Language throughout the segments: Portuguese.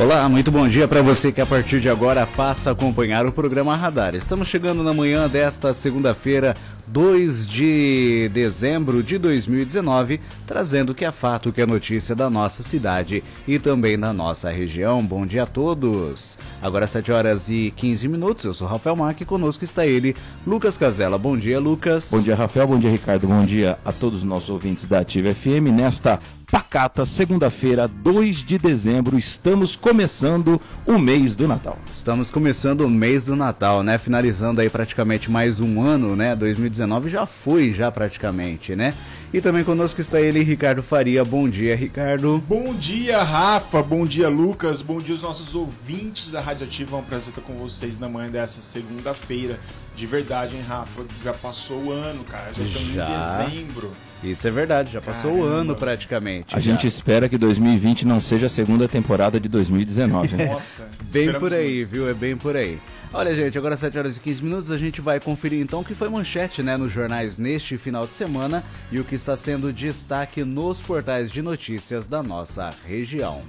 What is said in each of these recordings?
Olá, muito bom dia para você que a partir de agora passa a acompanhar o programa Radar. Estamos chegando na manhã desta segunda-feira, 2 de dezembro de 2019, trazendo o que é fato, o que é notícia da nossa cidade e também da nossa região. Bom dia a todos. Agora 7 horas e 15 minutos. Eu sou Rafael Mac e conosco está ele, Lucas Casella. Bom dia, Lucas. Bom dia, Rafael. Bom dia, Ricardo. Bom dia a todos os nossos ouvintes da Ativa FM nesta pacata, segunda-feira, 2 de dezembro, estamos começando o mês do Natal. Estamos começando o mês do Natal, né? Finalizando aí praticamente mais um ano, né? 2019 já foi, já praticamente, né? E também conosco está ele, Ricardo Faria. Bom dia, Ricardo. Bom dia, Rafa. Bom dia, Lucas. Bom dia, os nossos ouvintes da Rádio Ativa. É um prazer estar com vocês na manhã dessa segunda-feira. De verdade, hein, Rafa? Já passou o ano, cara. Já estamos Já. em dezembro. Isso é verdade, já passou o Caramba. ano praticamente. A já. gente espera que 2020 não seja a segunda temporada de 2019. né? Nossa. Bem por aí, muito. viu? É bem por aí. Olha, gente, agora 7 horas e 15 minutos, a gente vai conferir então o que foi manchete, né, nos jornais neste final de semana e o que está sendo destaque nos portais de notícias da nossa região.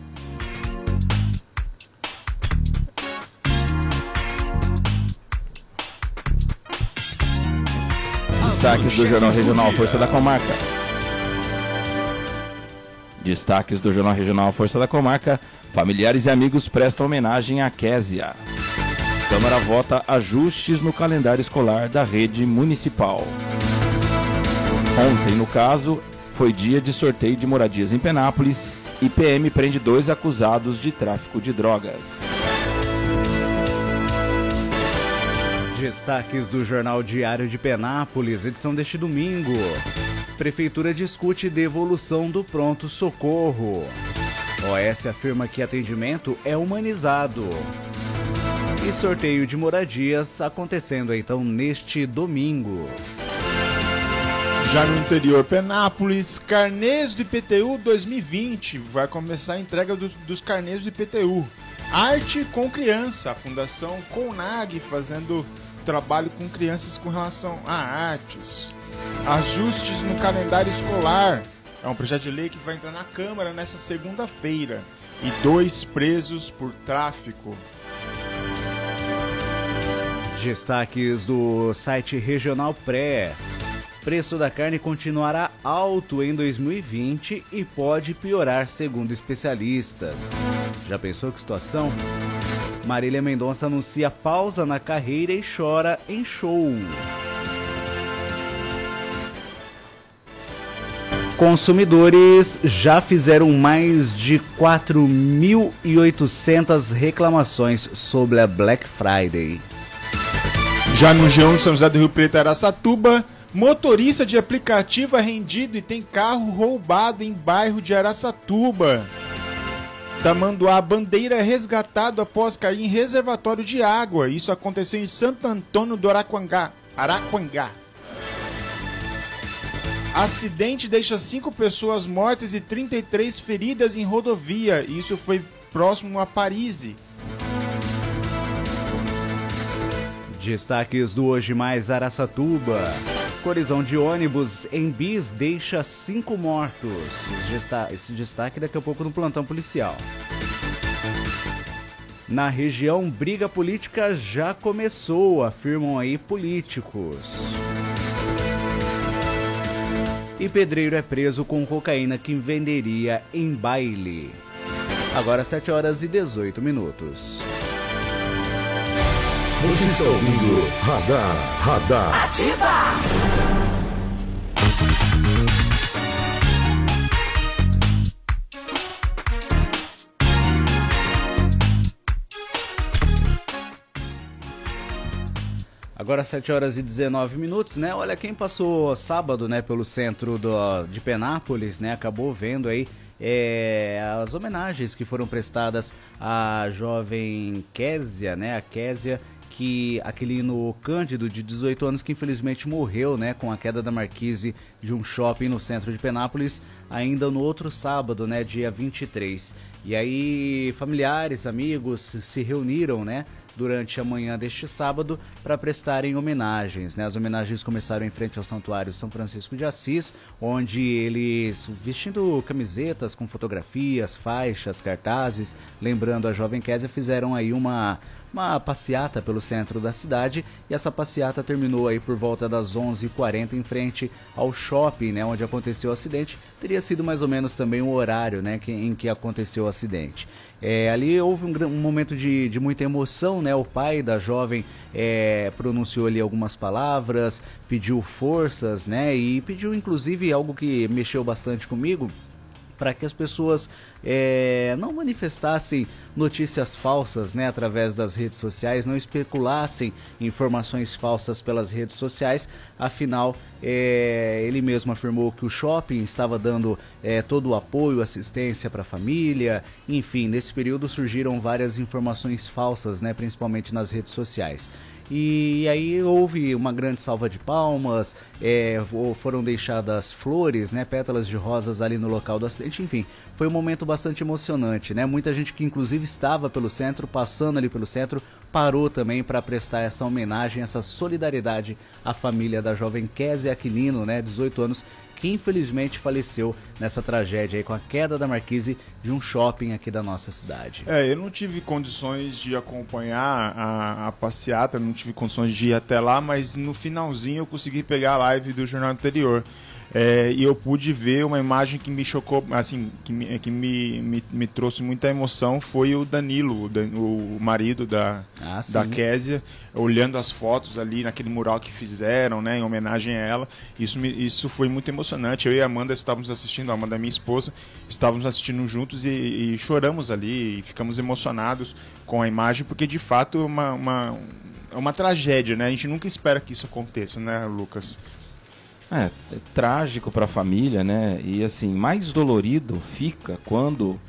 Destaques do Jornal Regional Força da Comarca. Destaques do Jornal Regional Força da Comarca. Familiares e amigos prestam homenagem à Késia. Câmara vota ajustes no calendário escolar da rede municipal. Ontem, no caso, foi dia de sorteio de moradias em Penápolis e PM prende dois acusados de tráfico de drogas. Destaques do Jornal Diário de Penápolis, edição deste domingo. Prefeitura discute devolução do pronto socorro. OS afirma que atendimento é humanizado. E sorteio de moradias acontecendo então neste domingo. Já no interior, Penápolis, carnês do IPTU 2020. Vai começar a entrega do- dos carnês do IPTU. Arte com criança. A Fundação Conag fazendo trabalho com crianças com relação a artes. Ajustes no calendário escolar. É um projeto de lei que vai entrar na Câmara nessa segunda-feira. E dois presos por tráfico. Destaques do site Regional Press. Preço da carne continuará alto em 2020 e pode piorar, segundo especialistas. Já pensou que situação? Marília Mendonça anuncia pausa na carreira e chora em show. Consumidores já fizeram mais de 4.800 reclamações sobre a Black Friday. Já no João de São José do Rio Preto, Araçatuba, motorista de aplicativo é rendido e tem carro roubado em bairro de Araçatuba. Tamanduá Bandeira resgatado após cair em reservatório de água. Isso aconteceu em Santo Antônio do Araquangá. Araquangá. Acidente deixa cinco pessoas mortas e 33 feridas em rodovia. Isso foi próximo a Paris. Destaques do Hoje Mais Araçatuba. Colisão de ônibus em Bis deixa cinco mortos. Esse destaque daqui a pouco no plantão policial. Na região, briga política já começou, afirmam aí políticos. E pedreiro é preso com cocaína que venderia em baile. Agora 7 horas e 18 minutos. Você está ouvindo Radar, Radar. Ativa! Agora 7 horas e 19 minutos, né? Olha, quem passou sábado, né, pelo centro do, de Penápolis, né, acabou vendo aí é, as homenagens que foram prestadas à jovem Késia, né, a Késia, que Aquilino Cândido, de 18 anos, que infelizmente morreu, né, com a queda da marquise de um shopping no centro de Penápolis, ainda no outro sábado, né, dia 23. E aí familiares, amigos se reuniram, né, durante a manhã deste sábado para prestarem homenagens. Né? As homenagens começaram em frente ao Santuário São Francisco de Assis, onde eles, vestindo camisetas com fotografias, faixas, cartazes, lembrando a jovem Késia, fizeram aí uma uma passeata pelo centro da cidade e essa passeata terminou aí por volta das 11h40 em frente ao shopping, né, onde aconteceu o acidente. Teria sido mais ou menos também o horário, né, que, em que aconteceu o acidente. É, ali houve um, um momento de, de, muita emoção, né? O pai da jovem é, pronunciou ali algumas palavras, pediu forças, né? E pediu inclusive algo que mexeu bastante comigo, para que as pessoas é, não manifestassem notícias falsas né, através das redes sociais, não especulassem informações falsas pelas redes sociais. Afinal, é, ele mesmo afirmou que o shopping estava dando é, todo o apoio, assistência para a família. Enfim, nesse período surgiram várias informações falsas, né, principalmente nas redes sociais. E aí houve uma grande salva de palmas, é, foram deixadas flores, né, pétalas de rosas ali no local do acidente, enfim, foi um momento bastante emocionante, né? Muita gente que inclusive estava pelo centro, passando ali pelo centro, parou também para prestar essa homenagem, essa solidariedade à família da jovem Kézia Aquilino, né, 18 anos, que infelizmente faleceu nessa tragédia aí com a queda da marquise de um shopping aqui da nossa cidade. É, eu não tive condições de acompanhar a, a passeata, não tive condições de ir até lá, mas no finalzinho eu consegui pegar a live do jornal anterior. É, e eu pude ver uma imagem que me chocou, assim, que me, que me, me, me trouxe muita emoção, foi o Danilo, o, marido da, ah, da Késia, olhando as fotos ali naquele mural que fizeram, né, em homenagem a ela. Isso, me, isso foi muito emocionante. Eu e a Amanda estávamos assistindo, a Amanda, minha esposa, estávamos assistindo juntos e, e choramos ali, e ficamos emocionados com a imagem, porque de fato é uma, uma, é uma tragédia, né? A gente nunca espera que isso aconteça, né, Lucas? É, é trágico para a família, né? E assim, mais dolorido fica quando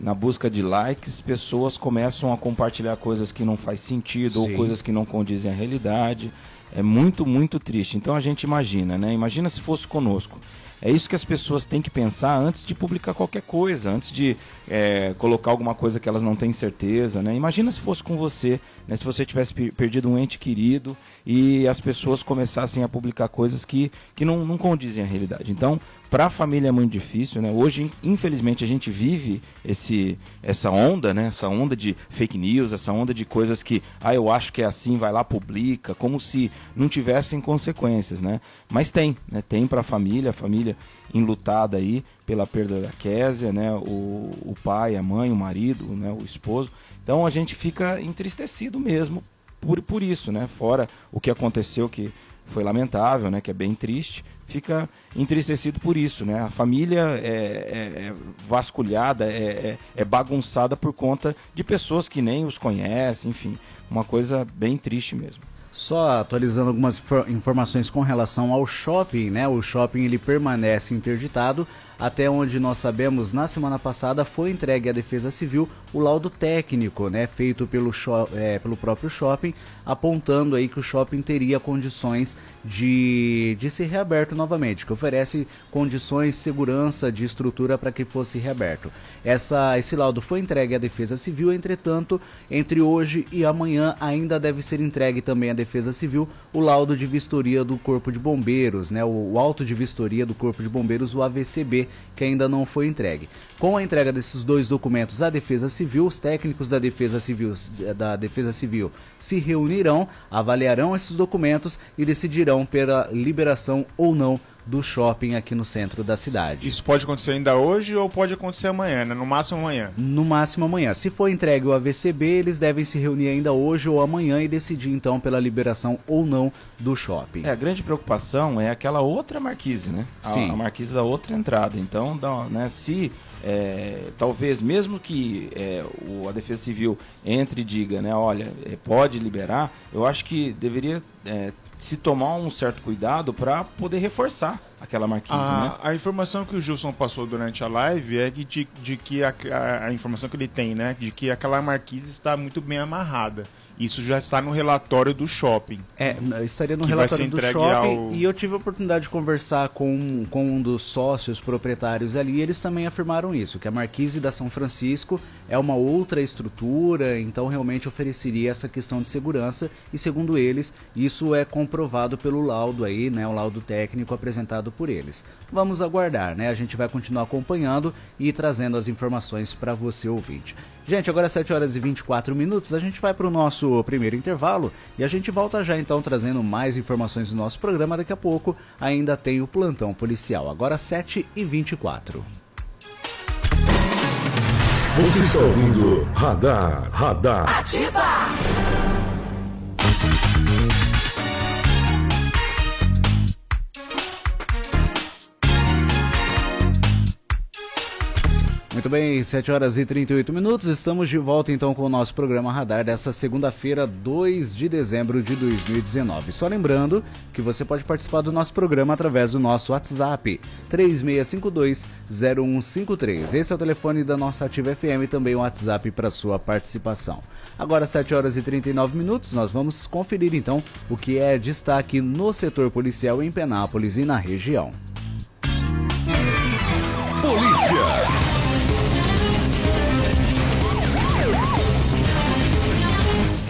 na busca de likes, pessoas começam a compartilhar coisas que não faz sentido Sim. ou coisas que não condizem à realidade. É muito, muito triste. Então a gente imagina, né? Imagina se fosse conosco. É isso que as pessoas têm que pensar antes de publicar qualquer coisa, antes de é, colocar alguma coisa que elas não têm certeza. Né? Imagina se fosse com você, né? se você tivesse perdido um ente querido e as pessoas começassem a publicar coisas que, que não, não condizem à realidade. Então, para a família é muito difícil, né? Hoje, infelizmente, a gente vive esse, essa onda, né? Essa onda de fake news, essa onda de coisas que, ah, eu acho que é assim, vai lá, publica, como se não tivessem consequências, né? Mas tem, né? Tem para a família, a família enlutada aí pela perda da Késia, né? O, o pai, a mãe, o marido, né? O esposo. Então a gente fica entristecido mesmo por, por isso, né? Fora o que aconteceu que foi lamentável, né? Que é bem triste fica entristecido por isso, né? A família é, é, é vasculhada, é, é, é, bagunçada por conta de pessoas que nem os conhecem, enfim, uma coisa bem triste mesmo. Só atualizando algumas informações com relação ao shopping, né? O shopping ele permanece interditado até onde nós sabemos, na semana passada foi entregue à Defesa Civil o laudo técnico, né, feito pelo, é, pelo próprio shopping, apontando aí que o shopping teria condições de, de ser reaberto novamente, que oferece condições, segurança de estrutura para que fosse reaberto. Essa, esse laudo foi entregue à Defesa Civil, entretanto, entre hoje e amanhã ainda deve ser entregue também à Defesa Civil o laudo de vistoria do Corpo de Bombeiros, né, o, o auto de vistoria do Corpo de Bombeiros, o AVCB, que ainda não foi entregue. Com a entrega desses dois documentos à Defesa Civil, os técnicos da Defesa Civil, da Defesa Civil se reunirão, avaliarão esses documentos e decidirão pela liberação ou não do shopping aqui no centro da cidade. Isso pode acontecer ainda hoje ou pode acontecer amanhã, né? No máximo amanhã. No máximo amanhã. Se for entregue o AVCB, eles devem se reunir ainda hoje ou amanhã e decidir então pela liberação ou não do shopping. É, a grande preocupação é aquela outra marquise, né? A, Sim. a marquise da outra entrada. Então, né, se é, talvez mesmo que é, o, a Defesa Civil entre e diga, né, olha, é, pode liberar, eu acho que deveria é, se tomar um certo cuidado para poder reforçar aquela marquise, a, né? A informação que o Gilson passou durante a live é de, de, de que a, a, a, informação que ele tem, né? De que aquela marquise está muito bem amarrada. Isso já está no relatório do shopping. É, estaria no relatório do shopping ao... e eu tive a oportunidade de conversar com, com um dos sócios proprietários ali e eles também afirmaram isso, que a Marquise da São Francisco é uma outra estrutura, então realmente ofereceria essa questão de segurança e segundo eles, isso é comprovado pelo laudo aí, né, o laudo técnico apresentado por eles. Vamos aguardar, né? A gente vai continuar acompanhando e trazendo as informações para você ouvinte. Gente, agora 7 horas e 24 minutos, a gente vai para o nosso primeiro intervalo e a gente volta já então trazendo mais informações do nosso programa. Daqui a pouco ainda tem o plantão policial. Agora 7 e 24. Você está ouvindo Radar, Radar. Ativa! Muito bem, 7 horas e 38 minutos. Estamos de volta então com o nosso programa Radar dessa segunda-feira, 2 de dezembro de 2019. Só lembrando que você pode participar do nosso programa através do nosso WhatsApp 36520153. Esse é o telefone da nossa Ativa FM e também o WhatsApp para sua participação. Agora 7 horas e 39 minutos, nós vamos conferir então o que é destaque no setor policial em Penápolis e na região. Polícia!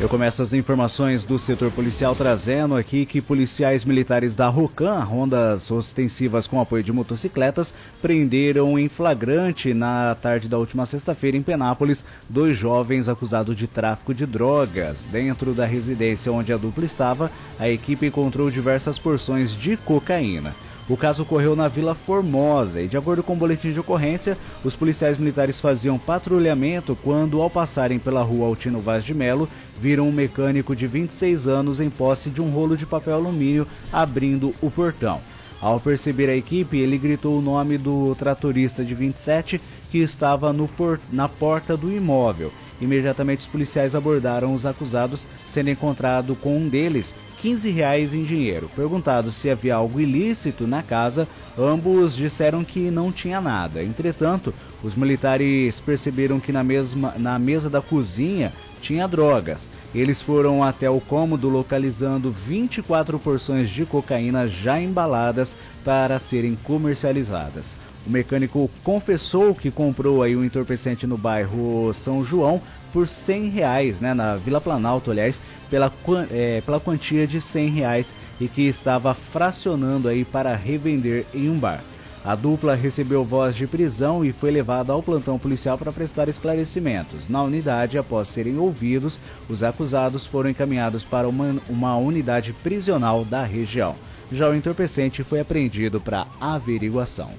Eu começo as informações do setor policial trazendo aqui que policiais militares da Rocan, rondas ostensivas com apoio de motocicletas, prenderam em flagrante na tarde da última sexta-feira em Penápolis dois jovens acusados de tráfico de drogas. Dentro da residência onde a dupla estava, a equipe encontrou diversas porções de cocaína. O caso ocorreu na Vila Formosa e, de acordo com o boletim de ocorrência, os policiais militares faziam patrulhamento quando, ao passarem pela rua Altino Vaz de Melo, viram um mecânico de 26 anos em posse de um rolo de papel alumínio abrindo o portão. Ao perceber a equipe, ele gritou o nome do tratorista de 27 que estava por... na porta do imóvel. Imediatamente os policiais abordaram os acusados, sendo encontrado com um deles 15 reais em dinheiro. Perguntado se havia algo ilícito na casa, ambos disseram que não tinha nada. Entretanto, os militares perceberam que na, mesma, na mesa da cozinha tinha drogas. Eles foram até o cômodo localizando 24 porções de cocaína já embaladas para serem comercializadas. O mecânico confessou que comprou aí o um entorpecente no bairro São João por 100 reais, né, na Vila Planalto, aliás, pela, é, pela quantia de 100 reais e que estava fracionando aí para revender em um bar. A dupla recebeu voz de prisão e foi levada ao plantão policial para prestar esclarecimentos. Na unidade, após serem ouvidos, os acusados foram encaminhados para uma, uma unidade prisional da região. Já o entorpecente foi apreendido para averiguação.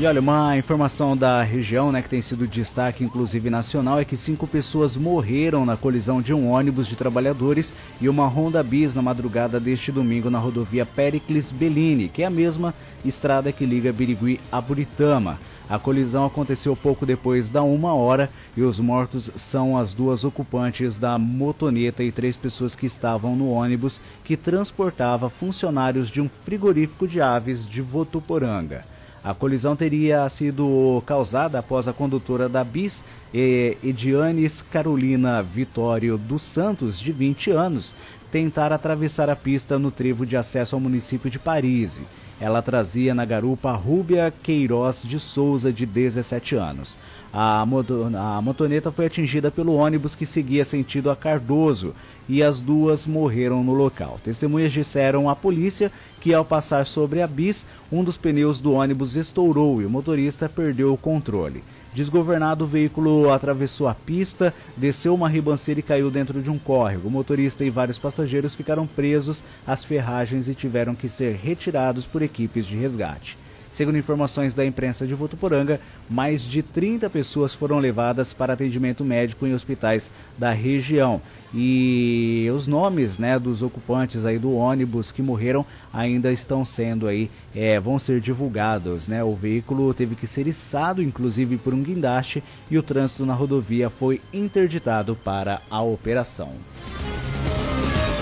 E olha, uma informação da região, né, que tem sido destaque, inclusive nacional, é que cinco pessoas morreram na colisão de um ônibus de trabalhadores e uma Honda Bis na madrugada deste domingo na rodovia Pericles Bellini, que é a mesma estrada que liga Birigui a Buritama. A colisão aconteceu pouco depois da uma hora e os mortos são as duas ocupantes da motoneta e três pessoas que estavam no ônibus que transportava funcionários de um frigorífico de aves de Votuporanga. A colisão teria sido causada após a condutora da BIS, Edianes Carolina Vitório dos Santos, de 20 anos, tentar atravessar a pista no trevo de acesso ao município de Paris. Ela trazia na garupa Rúbia Queiroz de Souza, de 17 anos. A, a motoneta foi atingida pelo ônibus que seguia sentido a Cardoso e as duas morreram no local. Testemunhas disseram à polícia que, ao passar sobre a bis, um dos pneus do ônibus estourou e o motorista perdeu o controle. Desgovernado, o veículo atravessou a pista, desceu uma ribanceira e caiu dentro de um córrego. O motorista e vários passageiros ficaram presos às ferragens e tiveram que ser retirados por equipes de resgate. Segundo informações da imprensa de Votuporanga, mais de 30 pessoas foram levadas para atendimento médico em hospitais da região. E os nomes né, dos ocupantes aí do ônibus que morreram ainda estão sendo aí, é, vão ser divulgados. Né? O veículo teve que ser içado, inclusive, por um guindaste, e o trânsito na rodovia foi interditado para a operação.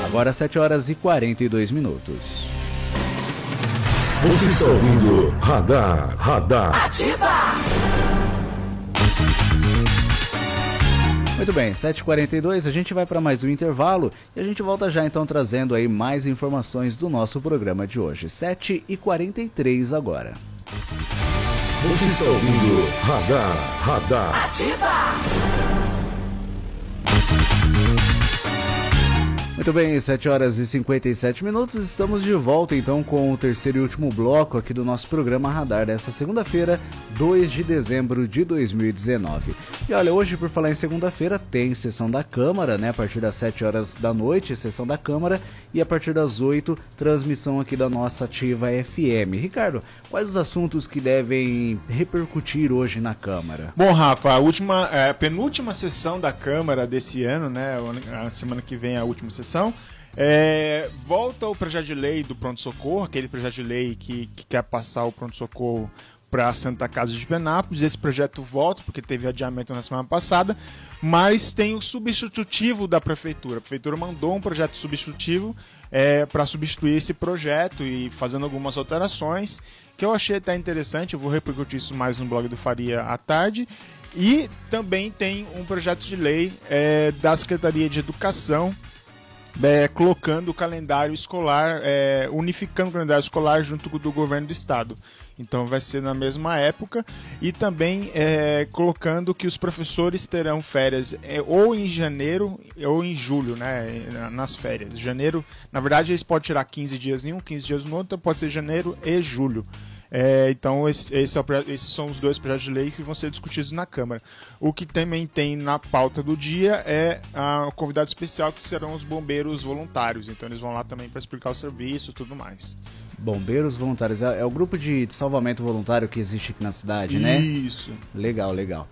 Agora 7 horas e 42 minutos. Você está ouvindo Radar, Radar. Ativa! Muito bem, 7h42, a gente vai para mais um intervalo e a gente volta já então trazendo aí mais informações do nosso programa de hoje. 7h43 agora. Você está ouvindo Radar, Radar. Ativa! Muito bem, 7 horas e 57 minutos. Estamos de volta então com o terceiro e último bloco aqui do nosso programa Radar dessa segunda-feira, 2 de dezembro de 2019. E olha, hoje, por falar em segunda-feira, tem sessão da Câmara, né? A partir das 7 horas da noite, sessão da Câmara, e a partir das 8, transmissão aqui da nossa ativa FM. Ricardo, quais os assuntos que devem repercutir hoje na Câmara? Bom, Rafa, a última, é, penúltima sessão da Câmara desse ano, né? A semana que vem a última sessão é, volta o projeto de lei do pronto-socorro, aquele projeto de lei que, que quer passar o pronto-socorro para Santa Casa de Penápolis. Esse projeto volta, porque teve adiamento na semana passada, mas tem o substitutivo da prefeitura. A prefeitura mandou um projeto substitutivo é, para substituir esse projeto e fazendo algumas alterações, que eu achei até interessante. Eu vou repercutir isso mais no blog do Faria à tarde. E também tem um projeto de lei é, da Secretaria de Educação é, colocando o calendário escolar, é, unificando o calendário escolar junto com o do governo do estado. Então vai ser na mesma época e também é, colocando que os professores terão férias é, ou em janeiro ou em julho, né, nas férias. Janeiro, na verdade, eles podem tirar 15 dias em um, 15 dias no outro, então pode ser janeiro e julho. É, então, esse, esse é o, esses são os dois projetos de lei que vão ser discutidos na Câmara. O que também tem na pauta do dia é o convidado especial, que serão os bombeiros voluntários. Então, eles vão lá também para explicar o serviço e tudo mais. Bombeiros voluntários é, é o grupo de salvamento voluntário que existe aqui na cidade, né? Isso. Legal, legal.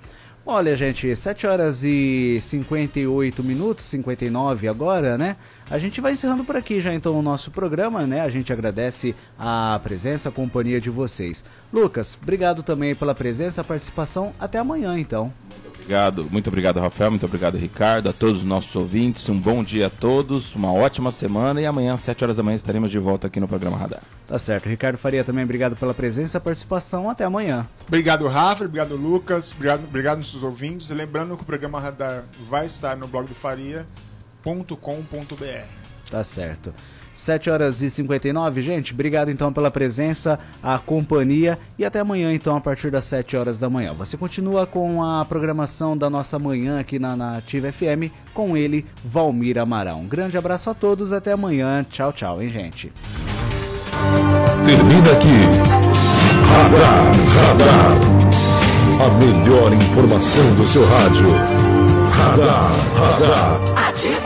Olha, gente, 7 horas e 58 minutos, 59 agora, né? A gente vai encerrando por aqui já então o nosso programa, né? A gente agradece a presença, a companhia de vocês. Lucas, obrigado também pela presença, a participação. Até amanhã, então. Obrigado, muito obrigado, Rafael, muito obrigado, Ricardo, a todos os nossos ouvintes. Um bom dia a todos, uma ótima semana e amanhã às 7 horas da manhã estaremos de volta aqui no programa Radar. Tá certo. Ricardo Faria também, obrigado pela presença, participação. Até amanhã. Obrigado, Rafa, obrigado, Lucas, obrigado, obrigado nossos ouvintes. Lembrando que o programa Radar vai estar no blog do Faria.com.br. Tá certo. 7 horas e 59, gente. Obrigado então pela presença, a companhia e até amanhã então a partir das 7 horas da manhã. Você continua com a programação da nossa manhã aqui na Nativa FM com ele, Valmir Amaral. Um grande abraço a todos, até amanhã. Tchau, tchau, hein, gente. Termina aqui. Radar, radar. A melhor informação do seu rádio. Radar, radar. Ativa!